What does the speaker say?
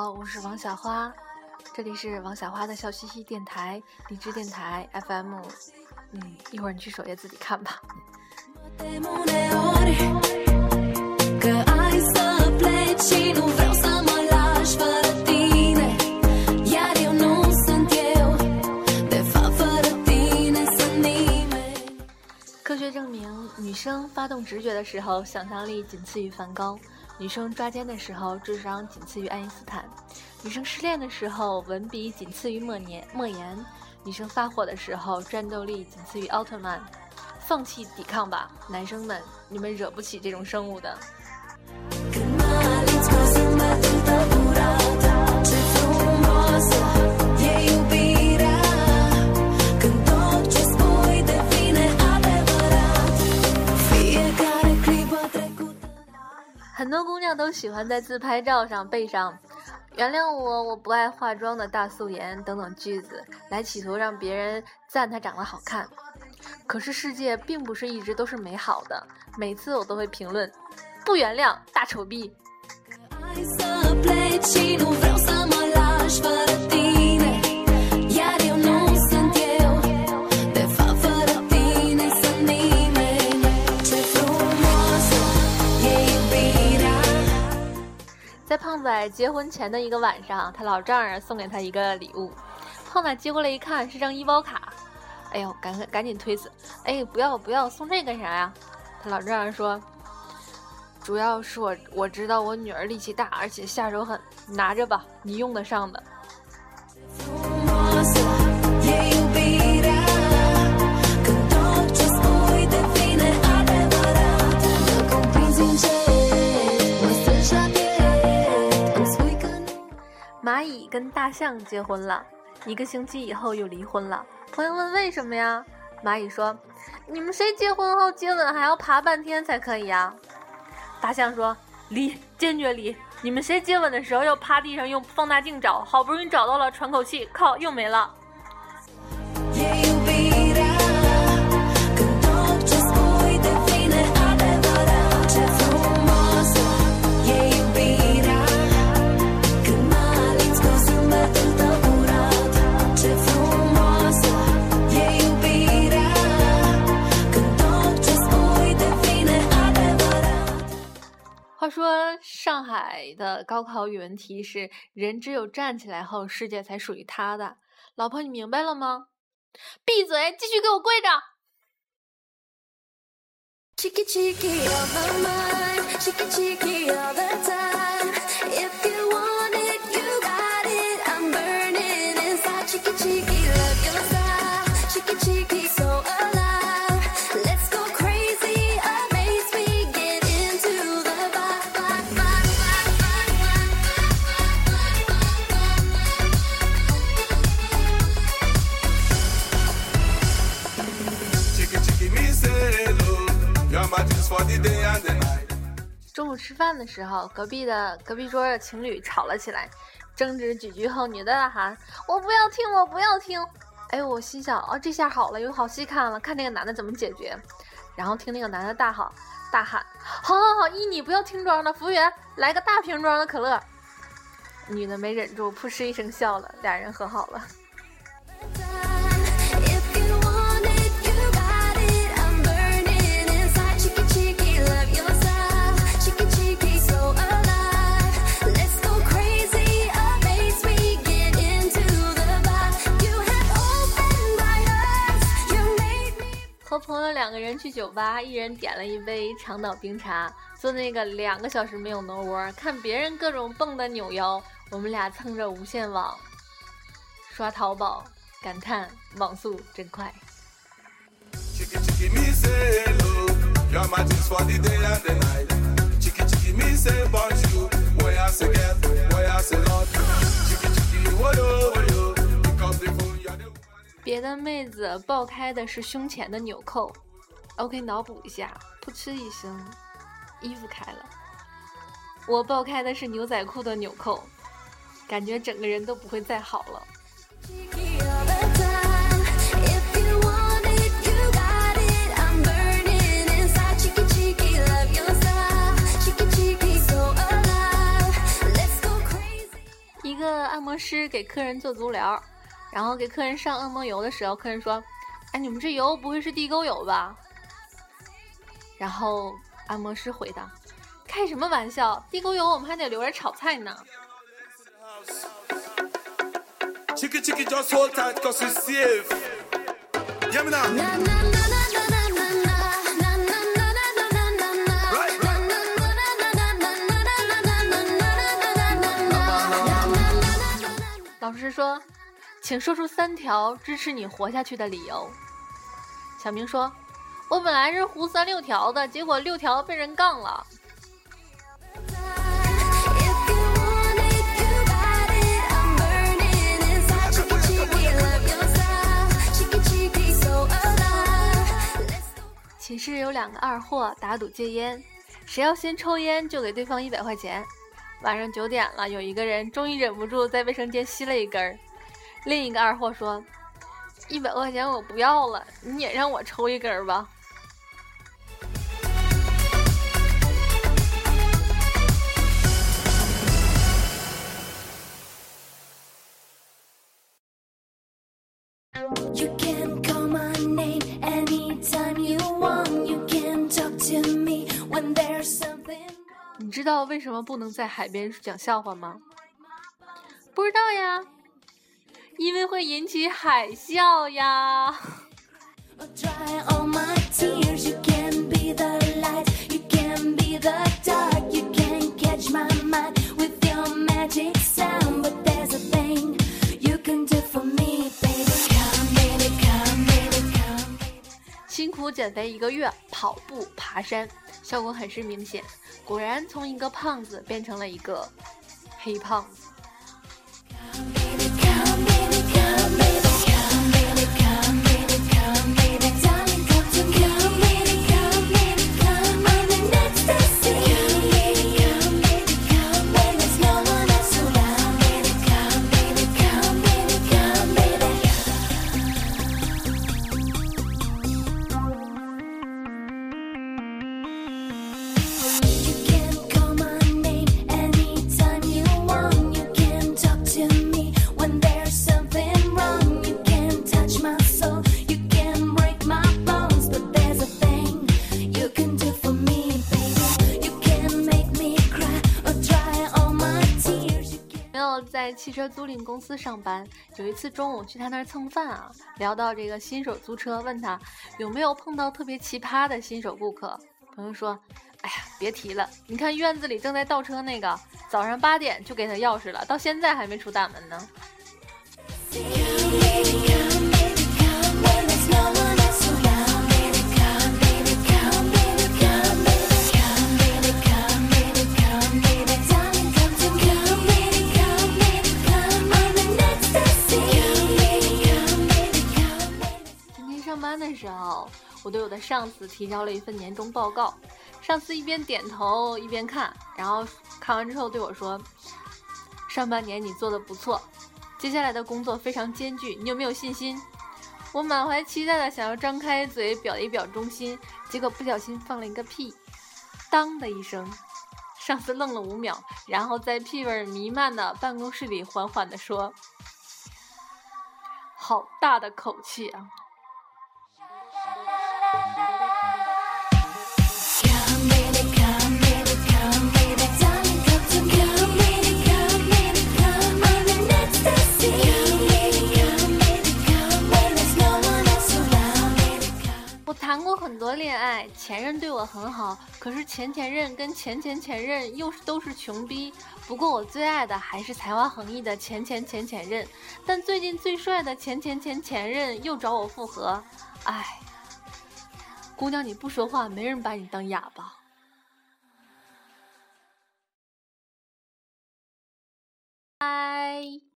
好，我是王小花，这里是王小花的笑嘻嘻电台，荔枝电台 FM。嗯，一会儿你去首页自己看吧。科学证明，女生发动直觉的时候，想象力仅次于梵高。女生抓奸的时候，智商仅次于爱因斯坦；女生失恋的时候，文笔仅次于莫言；莫言；女生发火的时候，战斗力仅次于奥特曼。放弃抵抗吧，男生们，你们惹不起这种生物的。很多姑娘都喜欢在自拍照上背上“原谅我，我不爱化妆的大素颜”等等句子，来企图让别人赞她长得好看。可是世界并不是一直都是美好的，每次我都会评论“不原谅大丑逼”。在胖仔结婚前的一个晚上，他老丈人送给他一个礼物。胖仔接过来一看，是张医保卡。哎呦，赶赶紧推辞！哎，不要不要，送这干啥呀？他老丈人说：“主要是我我知道我女儿力气大，而且下手狠，拿着吧，你用得上的。”蚂蚁跟大象结婚了，一个星期以后又离婚了。朋友问为什么呀？蚂蚁说：“你们谁结婚后接吻还要爬半天才可以呀？”大象说：“离，坚决离！你们谁接吻的时候要趴地上用放大镜找？好不容易找到了，喘口气，靠，又没了。”说上海的高考语文题是“人只有站起来后，世界才属于他的”。老婆，你明白了吗？闭嘴，继续给我跪着。中午吃饭的时候，隔壁的隔壁桌的情侣吵了起来，争执几句后，女的大喊：“我不要听，我不要听！”哎，我心想：哦，这下好了，有好戏看了，看那个男的怎么解决。然后听那个男的大喊：“大喊，好好好，依你不要听装的，服务员来个大瓶装的可乐。”女的没忍住，扑哧一声笑了，俩人和好了。个人去酒吧，一人点了一杯长岛冰茶，坐那个两个小时没有挪窝，看别人各种蹦的扭腰，我们俩蹭着无线网刷淘宝，感叹网速真快。别的妹子爆开的是胸前的纽扣，OK，脑补一下，噗嗤一声，衣服开了。我爆开的是牛仔裤的纽扣，感觉整个人都不会再好了。一个按摩师给客人做足疗，然后给客人上按摩油的时候，客人说：“哎，你们这油不会是地沟油吧？”然后按摩师回答：“开什么玩笑，地沟油我们还得留着炒菜呢。”老师说：“请说出三条支持你活下去的理由。”小明说：“我本来是胡三六条的，结果六条被人杠了。”寝室有两个二货打赌戒烟，谁要先抽烟就给对方一百块钱。晚上九点了，有一个人终于忍不住在卫生间吸了一根儿。另一个二货说：“一百块钱我不要了，你也让我抽一根儿吧。”你知道为什么不能在海边讲笑话吗？不知道呀，因为会引起海啸呀。辛苦减肥一个月，跑步、爬山。效果很是明显，果然从一个胖子变成了一个黑胖子。在汽车租赁公司上班，有一次中午去他那儿蹭饭啊，聊到这个新手租车，问他有没有碰到特别奇葩的新手顾客。朋友说：“哎呀，别提了，你看院子里正在倒车那个，早上八点就给他钥匙了，到现在还没出大门呢。”的时候，我对我的上司提交了一份年终报告。上司一边点头一边看，然后看完之后对我说：“上半年你做的不错，接下来的工作非常艰巨，你有没有信心？”我满怀期待的想要张开嘴表一表忠心，结果不小心放了一个屁，当的一声，上司愣了五秒，然后在屁味弥漫的办公室里缓缓的说：“好大的口气啊！”人，对我很好，可是前前任跟前前前任又是都是穷逼。不过我最爱的还是才华横溢的前前前前任，但最近最帅的前前前前任又找我复合，唉，姑娘你不说话，没人把你当哑巴。拜。